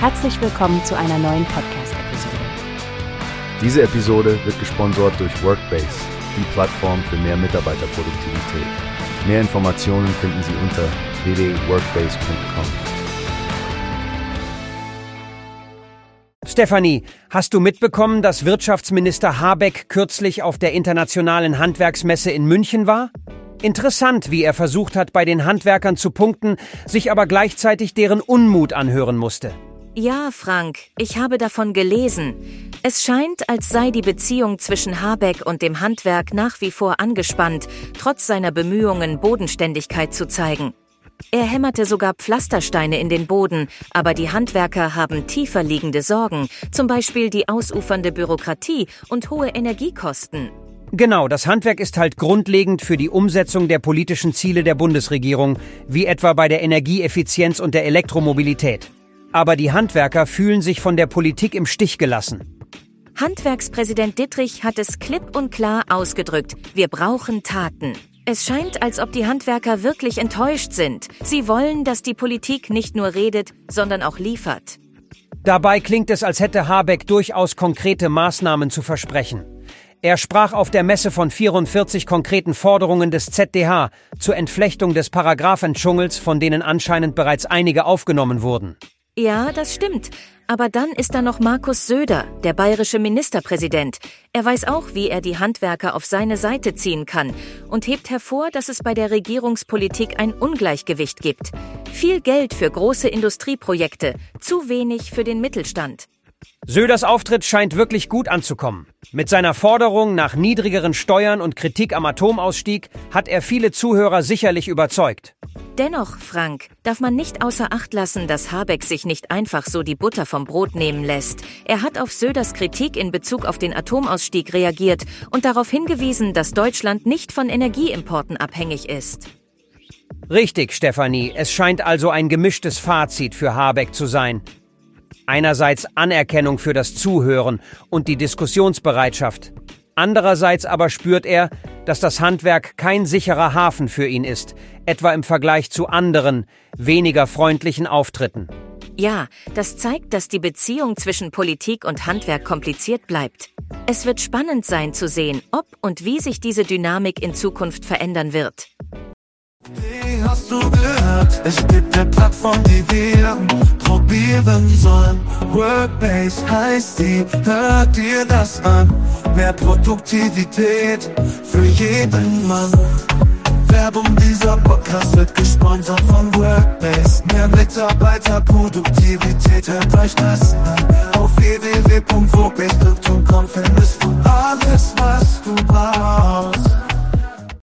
Herzlich willkommen zu einer neuen Podcast-Episode. Diese Episode wird gesponsert durch Workbase, die Plattform für mehr Mitarbeiterproduktivität. Mehr Informationen finden Sie unter www.workbase.com. Stefanie, hast du mitbekommen, dass Wirtschaftsminister Habeck kürzlich auf der internationalen Handwerksmesse in München war? Interessant, wie er versucht hat, bei den Handwerkern zu punkten, sich aber gleichzeitig deren Unmut anhören musste. Ja, Frank, ich habe davon gelesen. Es scheint, als sei die Beziehung zwischen Habeck und dem Handwerk nach wie vor angespannt, trotz seiner Bemühungen, Bodenständigkeit zu zeigen. Er hämmerte sogar Pflastersteine in den Boden, aber die Handwerker haben tiefer liegende Sorgen, zum Beispiel die ausufernde Bürokratie und hohe Energiekosten. Genau, das Handwerk ist halt grundlegend für die Umsetzung der politischen Ziele der Bundesregierung, wie etwa bei der Energieeffizienz und der Elektromobilität. Aber die Handwerker fühlen sich von der Politik im Stich gelassen. Handwerkspräsident Dittrich hat es klipp und klar ausgedrückt. Wir brauchen Taten. Es scheint, als ob die Handwerker wirklich enttäuscht sind. Sie wollen, dass die Politik nicht nur redet, sondern auch liefert. Dabei klingt es, als hätte Habeck durchaus konkrete Maßnahmen zu versprechen. Er sprach auf der Messe von 44 konkreten Forderungen des ZDH zur Entflechtung des Paragraphendschungels, von denen anscheinend bereits einige aufgenommen wurden. Ja, das stimmt. Aber dann ist da noch Markus Söder, der bayerische Ministerpräsident. Er weiß auch, wie er die Handwerker auf seine Seite ziehen kann und hebt hervor, dass es bei der Regierungspolitik ein Ungleichgewicht gibt. Viel Geld für große Industrieprojekte, zu wenig für den Mittelstand. Söders Auftritt scheint wirklich gut anzukommen. Mit seiner Forderung nach niedrigeren Steuern und Kritik am Atomausstieg hat er viele Zuhörer sicherlich überzeugt. Dennoch, Frank, darf man nicht außer Acht lassen, dass Habeck sich nicht einfach so die Butter vom Brot nehmen lässt. Er hat auf Söders Kritik in Bezug auf den Atomausstieg reagiert und darauf hingewiesen, dass Deutschland nicht von Energieimporten abhängig ist. Richtig, Stefanie. Es scheint also ein gemischtes Fazit für Habeck zu sein. Einerseits Anerkennung für das Zuhören und die Diskussionsbereitschaft. Andererseits aber spürt er, dass das Handwerk kein sicherer Hafen für ihn ist, etwa im Vergleich zu anderen, weniger freundlichen Auftritten. Ja, das zeigt, dass die Beziehung zwischen Politik und Handwerk kompliziert bleibt. Es wird spannend sein zu sehen, ob und wie sich diese Dynamik in Zukunft verändern wird. Wie hast du gehört? Es gibt eine Plattform, die wir probieren sollen. Workbase heißt die, hört dir das an. Mehr Produktivität für jeden Mann. Werbung dieser Podcast wird gesponsert von Workbase. Mehr Mitarbeiterproduktivität, hört euch das an. Auf www.workbase.com findest